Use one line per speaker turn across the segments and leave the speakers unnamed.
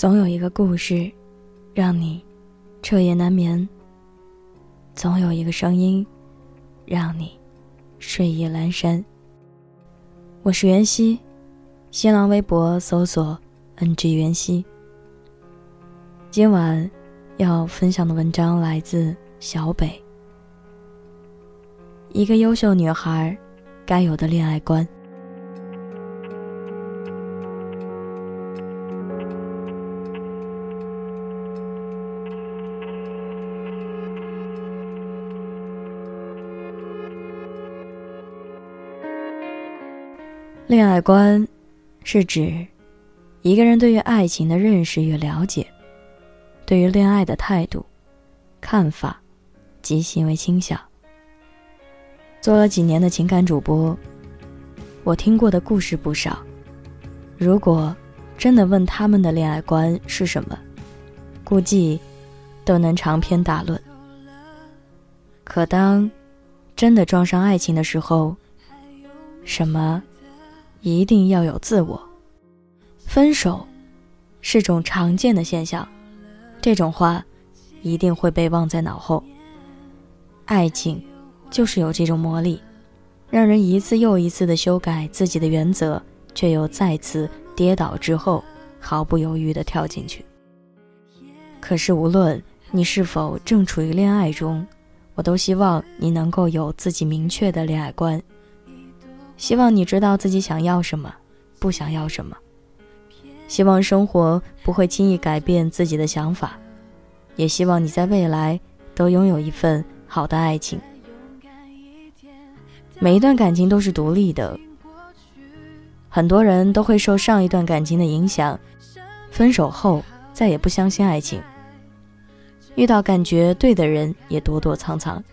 总有一个故事，让你彻夜难眠；总有一个声音，让你睡意阑珊。我是袁熙，新浪微博搜索 “ng 袁熙”。今晚要分享的文章来自小北。一个优秀女孩该有的恋爱观。恋爱观，是指一个人对于爱情的认识与了解，对于恋爱的态度、看法及行为倾向。做了几年的情感主播，我听过的故事不少。如果真的问他们的恋爱观是什么，估计都能长篇大论。可当真的撞上爱情的时候，什么？一定要有自我。分手是种常见的现象，这种话一定会被忘在脑后。爱情就是有这种魔力，让人一次又一次的修改自己的原则，却又再次跌倒之后毫不犹豫的跳进去。可是无论你是否正处于恋爱中，我都希望你能够有自己明确的恋爱观。希望你知道自己想要什么，不想要什么。希望生活不会轻易改变自己的想法，也希望你在未来都拥有一份好的爱情。每一段感情都是独立的，很多人都会受上一段感情的影响，分手后再也不相信爱情，遇到感觉对的人也躲躲藏藏，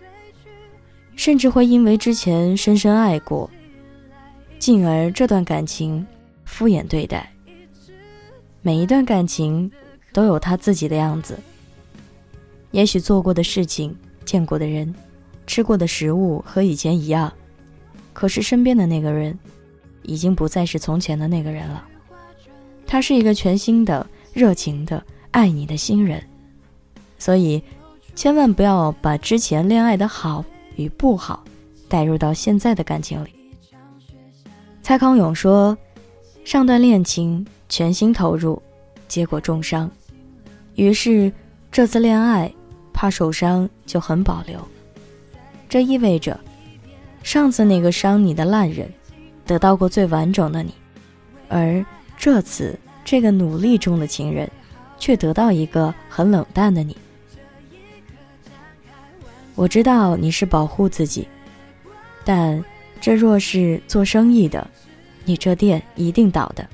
甚至会因为之前深深爱过。进而这段感情敷衍对待。每一段感情都有他自己的样子。也许做过的事情、见过的人、吃过的食物和以前一样，可是身边的那个人，已经不再是从前的那个人了。他是一个全新的、热情的、爱你的新人。所以，千万不要把之前恋爱的好与不好，带入到现在的感情里。蔡康永说：“上段恋情全心投入，结果重伤，于是这次恋爱怕受伤就很保留。这意味着，上次那个伤你的烂人，得到过最完整的你，而这次这个努力中的情人，却得到一个很冷淡的你。我知道你是保护自己，但……”这若是做生意的，你这店一定倒的。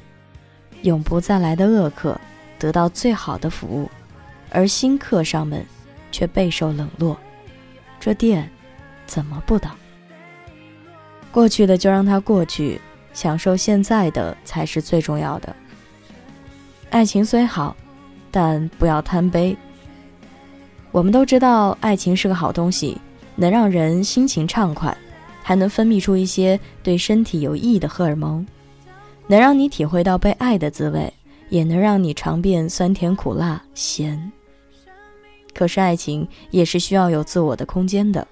永不再来的恶客得到最好的服务，而新客上门却备受冷落，这店怎么不倒？过去的就让它过去，享受现在的才是最重要的。爱情虽好，但不要贪杯。我们都知道，爱情是个好东西，能让人心情畅快。还能分泌出一些对身体有益的荷尔蒙，能让你体会到被爱的滋味，也能让你尝遍酸甜苦辣咸。可是爱情也是需要有自我的空间的，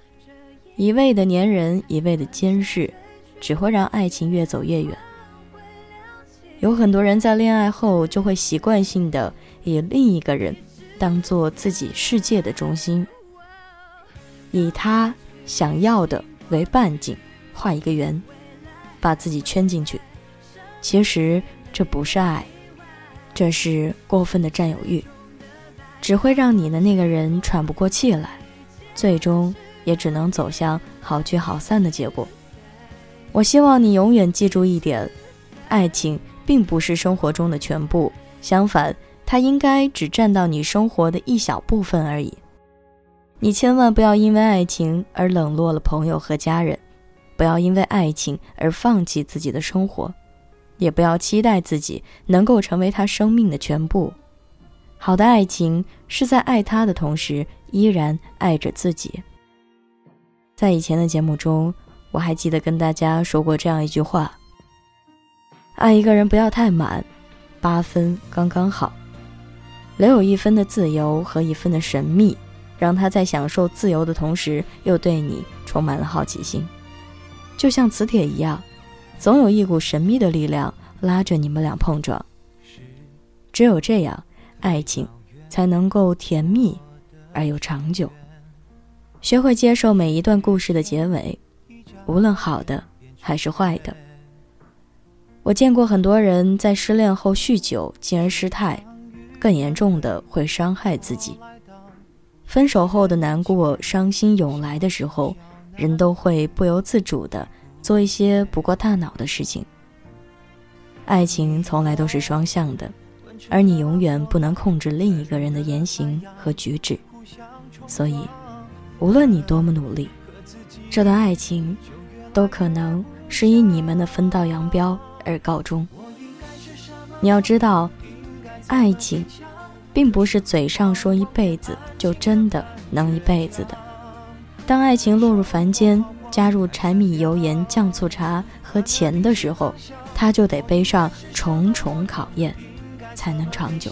一味的粘人，一味的监视，只会让爱情越走越远。有很多人在恋爱后就会习惯性的以另一个人当做自己世界的中心，以他想要的。为半径，画一个圆，把自己圈进去。其实这不是爱，这是过分的占有欲，只会让你的那个人喘不过气来，最终也只能走向好聚好散的结果。我希望你永远记住一点：爱情并不是生活中的全部，相反，它应该只占到你生活的一小部分而已。你千万不要因为爱情而冷落了朋友和家人，不要因为爱情而放弃自己的生活，也不要期待自己能够成为他生命的全部。好的爱情是在爱他的同时，依然爱着自己。在以前的节目中，我还记得跟大家说过这样一句话：爱一个人不要太满，八分刚刚好。留有一分的自由和一分的神秘，让他在享受自由的同时，又对你充满了好奇心，就像磁铁一样，总有一股神秘的力量拉着你们俩碰撞。只有这样，爱情才能够甜蜜而又长久。学会接受每一段故事的结尾，无论好的还是坏的。我见过很多人在失恋后酗酒，进而失态。更严重的会伤害自己。分手后的难过、伤心涌来的时候，人都会不由自主的做一些不过大脑的事情。爱情从来都是双向的，而你永远不能控制另一个人的言行和举止。所以，无论你多么努力，这段爱情都可能是以你们的分道扬镳而告终。你要知道。爱情，并不是嘴上说一辈子就真的能一辈子的。当爱情落入凡间，加入柴米油盐酱醋茶和钱的时候，它就得背上重重考验，才能长久。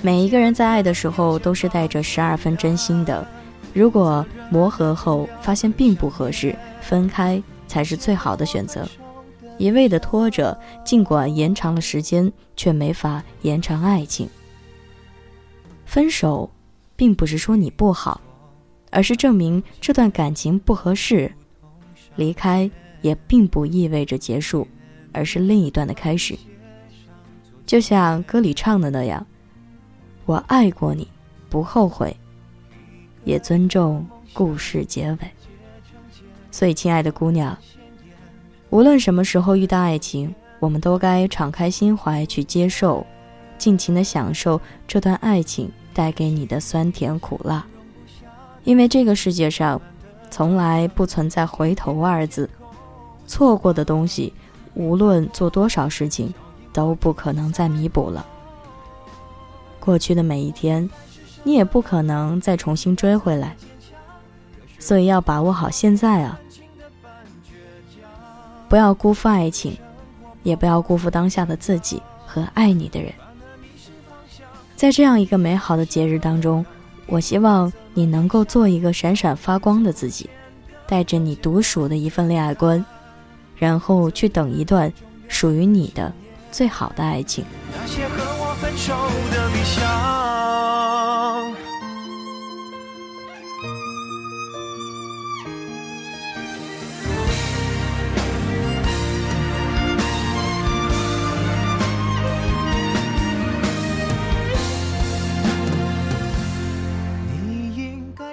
每一个人在爱的时候都是带着十二分真心的。如果磨合后发现并不合适，分开才是最好的选择。一味的拖着，尽管延长了时间，却没法延长爱情。分手，并不是说你不好，而是证明这段感情不合适。离开也并不意味着结束，而是另一段的开始。就像歌里唱的那样：“我爱过你，不后悔，也尊重故事结尾。”所以，亲爱的姑娘。无论什么时候遇到爱情，我们都该敞开心怀去接受，尽情的享受这段爱情带给你的酸甜苦辣。因为这个世界上，从来不存在回头二字，错过的东西，无论做多少事情，都不可能再弥补了。过去的每一天，你也不可能再重新追回来。所以要把握好现在啊！不要辜负爱情，也不要辜负当下的自己和爱你的人。在这样一个美好的节日当中，我希望你能够做一个闪闪发光的自己，带着你独属的一份恋爱观，然后去等一段属于你的最好的爱情。那些和我分手的理想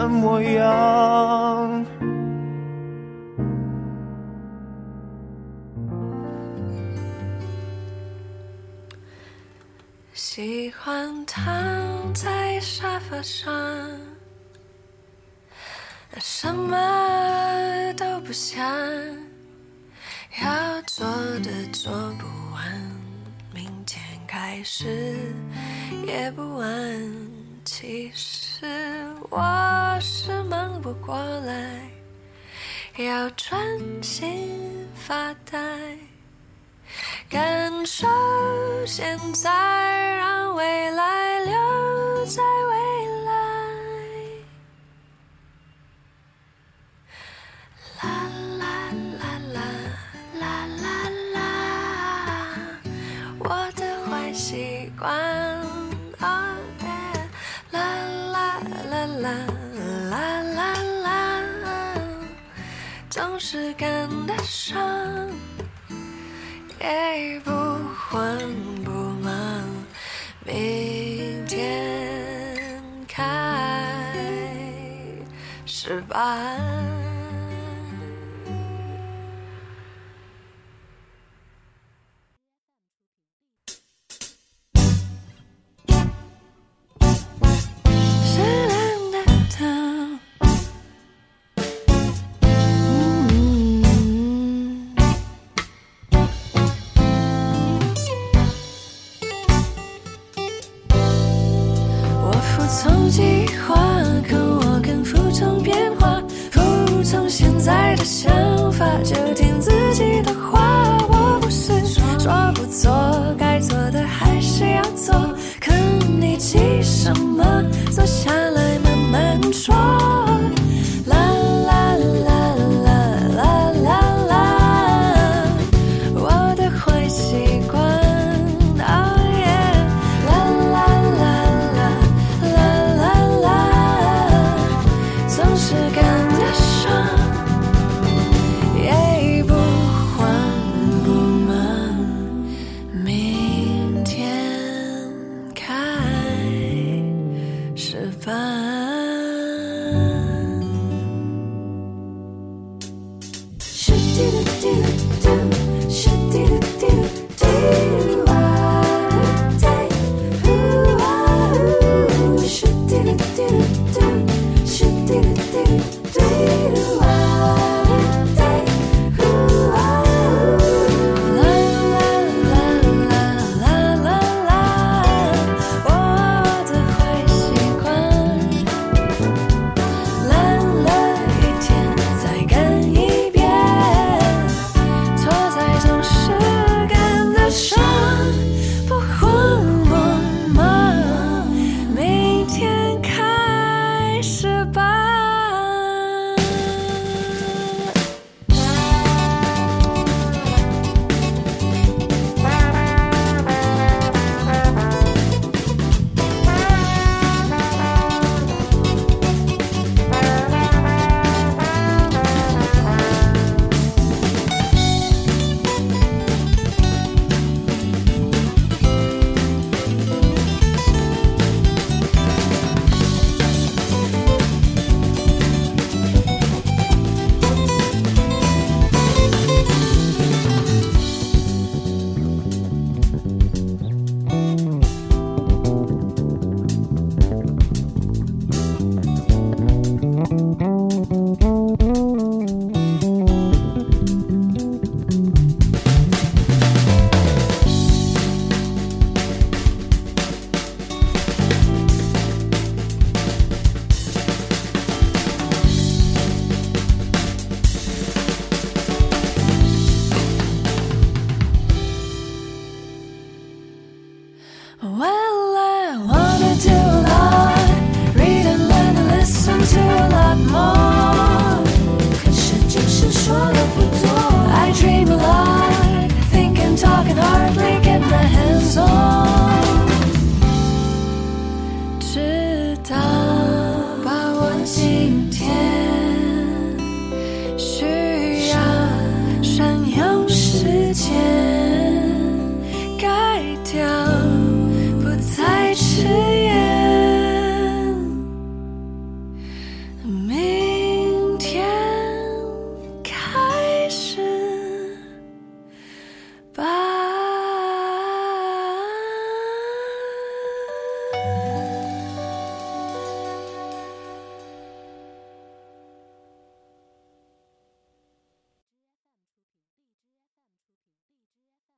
的模样，喜欢躺在沙发上，什么都不想，要做的做不完，明天开始也不晚。其实我是忙不过来，要专心发呆，感受现在，让未来留在未来。啦啦啦啦啦啦啦，我的坏习惯。啦啦啦啦啦，总是跟得上，也不慌不忙，明天开始吧。
想法就听自己的话我不是说不做该做的还是要做。可你急什么坐下来慢慢说啦啦啦啦啦啦啦我的坏习惯哦耶啦啦啦啦啦啦啦总是感